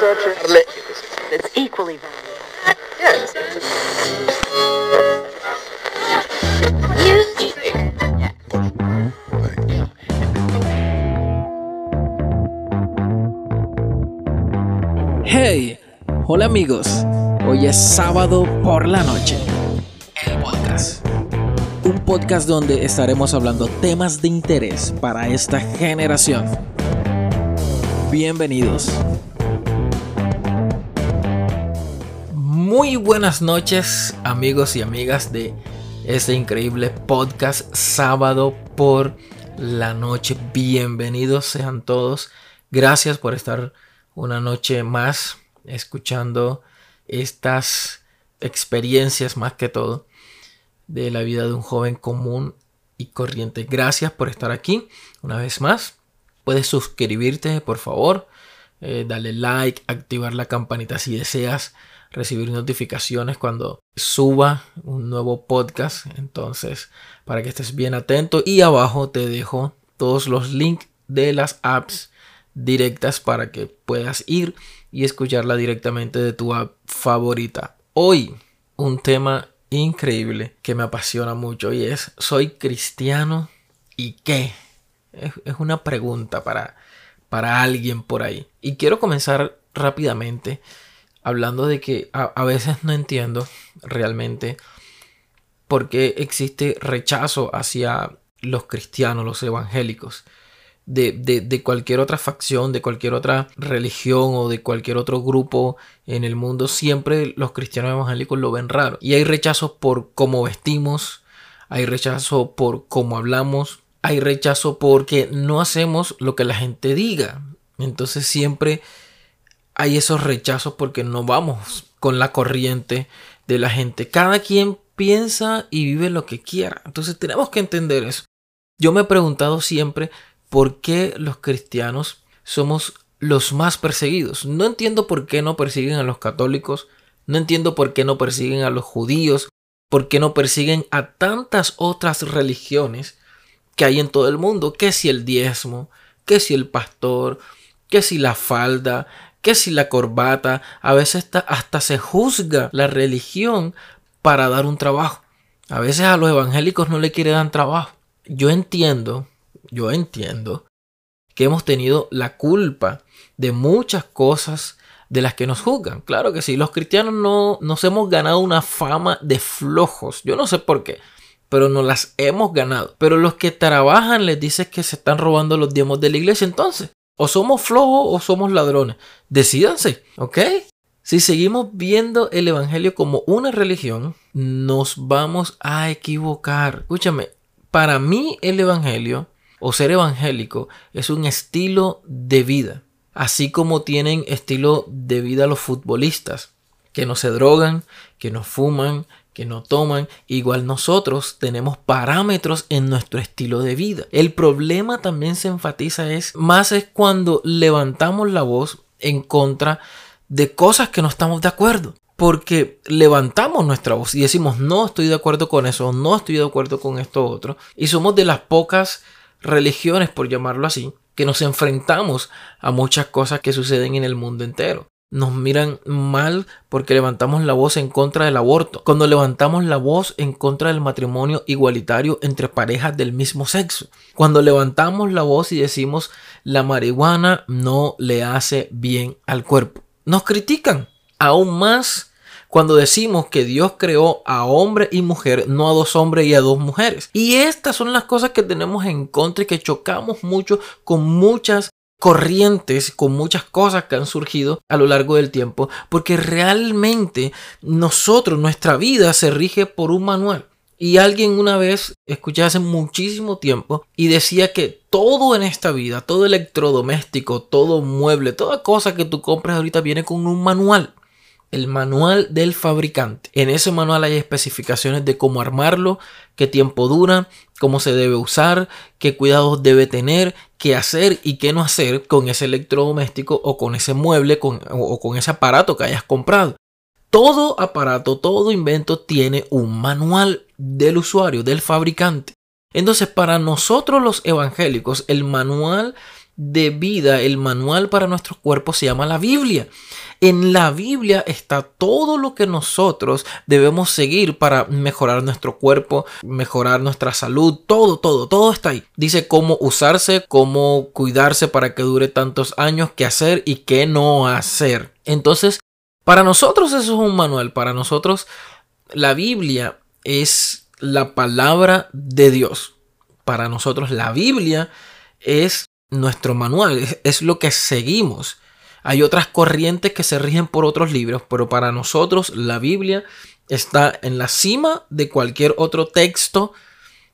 That's equally valuable. Hey, hola amigos. Hoy es sábado por la noche. El podcast. Un podcast donde estaremos hablando temas de interés para esta generación. Bienvenidos. Muy buenas noches amigos y amigas de este increíble podcast sábado por la noche. Bienvenidos sean todos. Gracias por estar una noche más escuchando estas experiencias más que todo de la vida de un joven común y corriente. Gracias por estar aquí una vez más. Puedes suscribirte, por favor. Eh, dale like, activar la campanita si deseas recibir notificaciones cuando suba un nuevo podcast. Entonces, para que estés bien atento. Y abajo te dejo todos los links de las apps directas para que puedas ir y escucharla directamente de tu app favorita. Hoy, un tema increíble que me apasiona mucho y es, ¿soy cristiano y qué? Es una pregunta para, para alguien por ahí. Y quiero comenzar rápidamente hablando de que a, a veces no entiendo realmente por qué existe rechazo hacia los cristianos, los evangélicos de, de, de, cualquier otra facción, de cualquier otra religión o de cualquier otro grupo en el mundo, siempre los cristianos evangélicos lo ven raro. Y hay rechazo por cómo vestimos, hay rechazo por cómo hablamos, hay rechazo porque no hacemos lo que la gente diga. Entonces siempre hay esos rechazos porque no vamos con la corriente de la gente. Cada quien piensa y vive lo que quiera. Entonces tenemos que entender eso. Yo me he preguntado siempre por qué los cristianos somos los más perseguidos. No entiendo por qué no persiguen a los católicos, no entiendo por qué no persiguen a los judíos, por qué no persiguen a tantas otras religiones que hay en todo el mundo, que si el diezmo, que si el pastor, que si la falda, que si la corbata, a veces hasta se juzga la religión para dar un trabajo. A veces a los evangélicos no le quiere dar trabajo. Yo entiendo yo entiendo que hemos tenido la culpa de muchas cosas de las que nos juzgan. Claro que sí, los cristianos no nos hemos ganado una fama de flojos. Yo no sé por qué, pero nos las hemos ganado. Pero los que trabajan les dicen que se están robando los diezmos de la iglesia. Entonces, o somos flojos o somos ladrones. Decídanse, ¿ok? Si seguimos viendo el Evangelio como una religión, nos vamos a equivocar. Escúchame, para mí el Evangelio o ser evangélico es un estilo de vida, así como tienen estilo de vida los futbolistas, que no se drogan, que no fuman, que no toman, igual nosotros tenemos parámetros en nuestro estilo de vida. El problema también se enfatiza es más es cuando levantamos la voz en contra de cosas que no estamos de acuerdo. Porque levantamos nuestra voz y decimos no estoy de acuerdo con eso, no estoy de acuerdo con esto otro. Y somos de las pocas religiones, por llamarlo así, que nos enfrentamos a muchas cosas que suceden en el mundo entero. Nos miran mal porque levantamos la voz en contra del aborto, cuando levantamos la voz en contra del matrimonio igualitario entre parejas del mismo sexo, cuando levantamos la voz y decimos la marihuana no le hace bien al cuerpo. Nos critican aún más cuando decimos que Dios creó a hombre y mujer, no a dos hombres y a dos mujeres. Y estas son las cosas que tenemos en contra y que chocamos mucho con muchas corrientes, con muchas cosas que han surgido a lo largo del tiempo, porque realmente nosotros, nuestra vida se rige por un manual. Y alguien una vez escuché hace muchísimo tiempo y decía que todo en esta vida, todo electrodoméstico, todo mueble, toda cosa que tú compras ahorita viene con un manual el manual del fabricante. En ese manual hay especificaciones de cómo armarlo, qué tiempo dura, cómo se debe usar, qué cuidados debe tener, qué hacer y qué no hacer con ese electrodoméstico o con ese mueble o con ese aparato que hayas comprado. Todo aparato, todo invento tiene un manual del usuario, del fabricante. Entonces, para nosotros los evangélicos, el manual de vida, el manual para nuestros cuerpos se llama la Biblia. En la Biblia está todo lo que nosotros debemos seguir para mejorar nuestro cuerpo, mejorar nuestra salud, todo, todo, todo está ahí. Dice cómo usarse, cómo cuidarse para que dure tantos años, qué hacer y qué no hacer. Entonces, para nosotros eso es un manual, para nosotros la Biblia es la palabra de Dios. Para nosotros la Biblia es nuestro manual, es, lo que seguimos. Hay otras corrientes que se rigen por otros libros, pero para nosotros la Biblia está en la cima de cualquier otro texto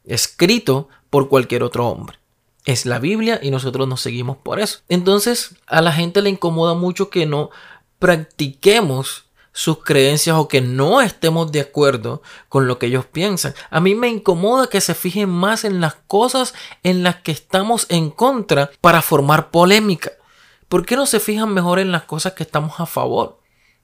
escrito por cualquier otro hombre. Es la Biblia y nosotros nos seguimos por eso. Entonces a la gente le incomoda mucho que no practiquemos sus creencias o que no estemos de acuerdo con lo que ellos piensan. A mí me incomoda que se fijen más en las cosas en las que estamos en contra para formar polémica. ¿Por qué no se fijan mejor en las cosas que estamos a favor?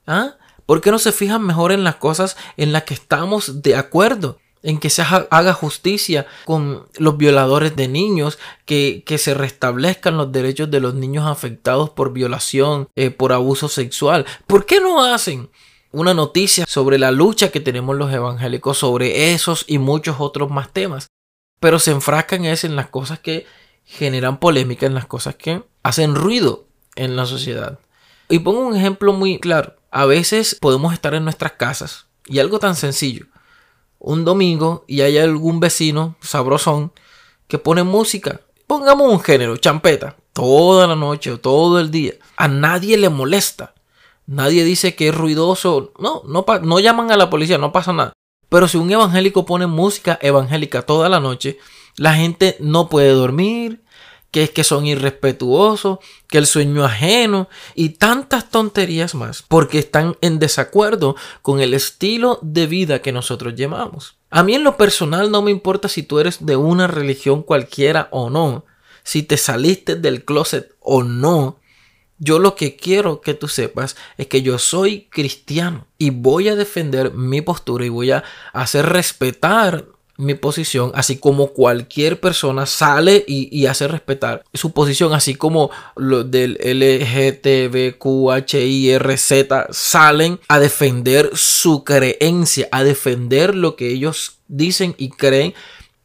¿Ah? ¿Por qué no se fijan mejor en las cosas en las que estamos de acuerdo? En que se haga justicia con los violadores de niños, que, se restablezcan los derechos de los niños afectados por violación, eh, por abuso sexual. ¿Por qué no hacen una noticia sobre la lucha que tenemos los evangélicos sobre esos y muchos otros más temas? Pero se enfrascan es en las cosas que generan polémica, en las cosas que hacen ruido en la sociedad. Y pongo un ejemplo muy claro. A veces podemos estar en nuestras casas y algo tan sencillo un domingo y hay algún vecino sabrosón que pone música. Pongamos un género, champeta, toda la noche o todo el día. A nadie le molesta. Nadie dice que es ruidoso. No, no, no llaman a la policía, no pasa nada. Pero si un evangélico pone música evangélica toda la noche, la gente no puede dormir, que es que son irrespetuosos, que el sueño ajeno y tantas tonterías más, porque están en desacuerdo con el estilo de vida que nosotros llevamos. A mí en lo personal no me importa si tú eres de una religión cualquiera o no, si te saliste del closet o no. Yo lo que quiero que tú sepas es que yo soy cristiano y voy a defender mi postura y voy a hacer respetar mi posición, así como cualquier persona sale y, hace respetar su posición, así como los del LGTBQHIRZ salen a defender su creencia, a defender lo que ellos dicen y creen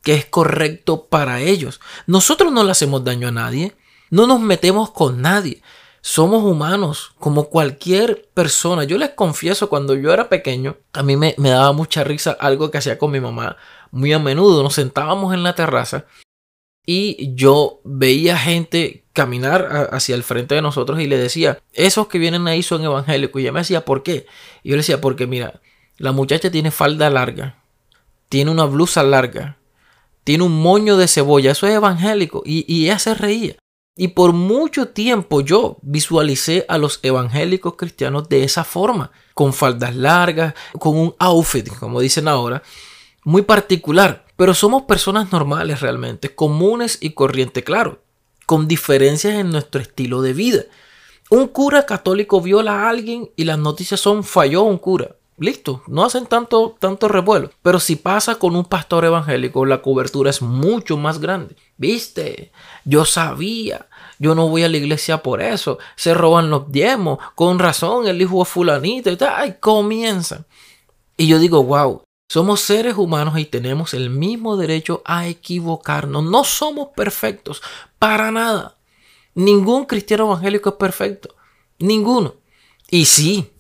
que es correcto para ellos. Nosotros no le hacemos daño a nadie, no nos metemos con nadie. Somos humanos, como cualquier persona. Yo les confieso, cuando yo era pequeño, a mí me, me daba mucha risa algo que hacía con mi mamá muy a menudo nos sentábamos en la terraza y yo veía gente caminar hacia el frente de nosotros y le decía, esos que vienen ahí son evangélicos. Y ella me decía, ¿por qué? Y yo le decía, porque mira, la muchacha tiene falda larga, tiene una blusa larga, tiene un moño de cebolla, eso es evangélico. Y, y ella se reía. Y por mucho tiempo yo visualicé a los evangélicos cristianos de esa forma, con faldas largas, con un outfit, como dicen ahora, muy particular, pero somos personas normales realmente, comunes y corriente, claro, con diferencias en nuestro estilo de vida. Un cura católico viola a alguien y las noticias son falló un cura. Listo, no hacen tanto, tanto revuelo. Pero si pasa con un pastor evangélico, la cobertura es mucho más grande. ¿Viste? Yo sabía. Yo no voy a la iglesia por eso. Se roban los diezmos. Con razón, el hijo de fulanito. Y tal. comienzan. Y yo digo, wow, somos seres humanos y tenemos el mismo derecho a equivocarnos. No somos perfectos, para nada. Ningún cristiano evangélico es perfecto. Ninguno. Y sí,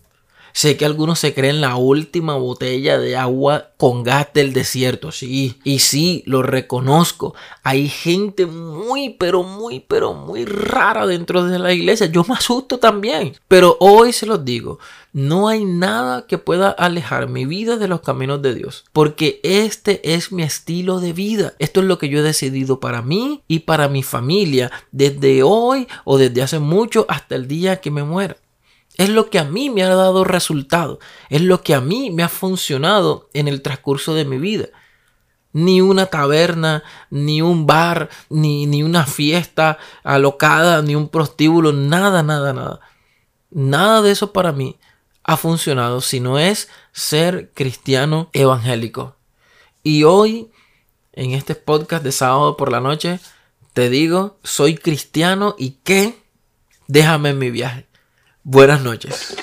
Sé que algunos se creen la última botella de agua con gas del desierto, sí. Y sí, lo reconozco. Hay gente muy, pero muy, pero muy rara dentro de la iglesia. Yo me asusto también. Pero hoy se los digo, no hay nada que pueda alejar mi vida de los caminos de Dios. Porque este es mi estilo de vida. Esto es lo que yo he decidido para mí y para mi familia desde hoy o desde hace mucho hasta el día que me muera. Es lo que a mí me ha dado resultado. Es lo que a mí me ha funcionado en el transcurso de mi vida. Ni una taberna, ni un bar, ni, ni una fiesta alocada, ni un prostíbulo, nada, nada, nada. Nada de eso para mí ha funcionado, sino es ser cristiano evangélico. Y hoy, en este podcast de sábado por la noche, te digo, soy cristiano y que déjame en mi viaje. Buenas noches.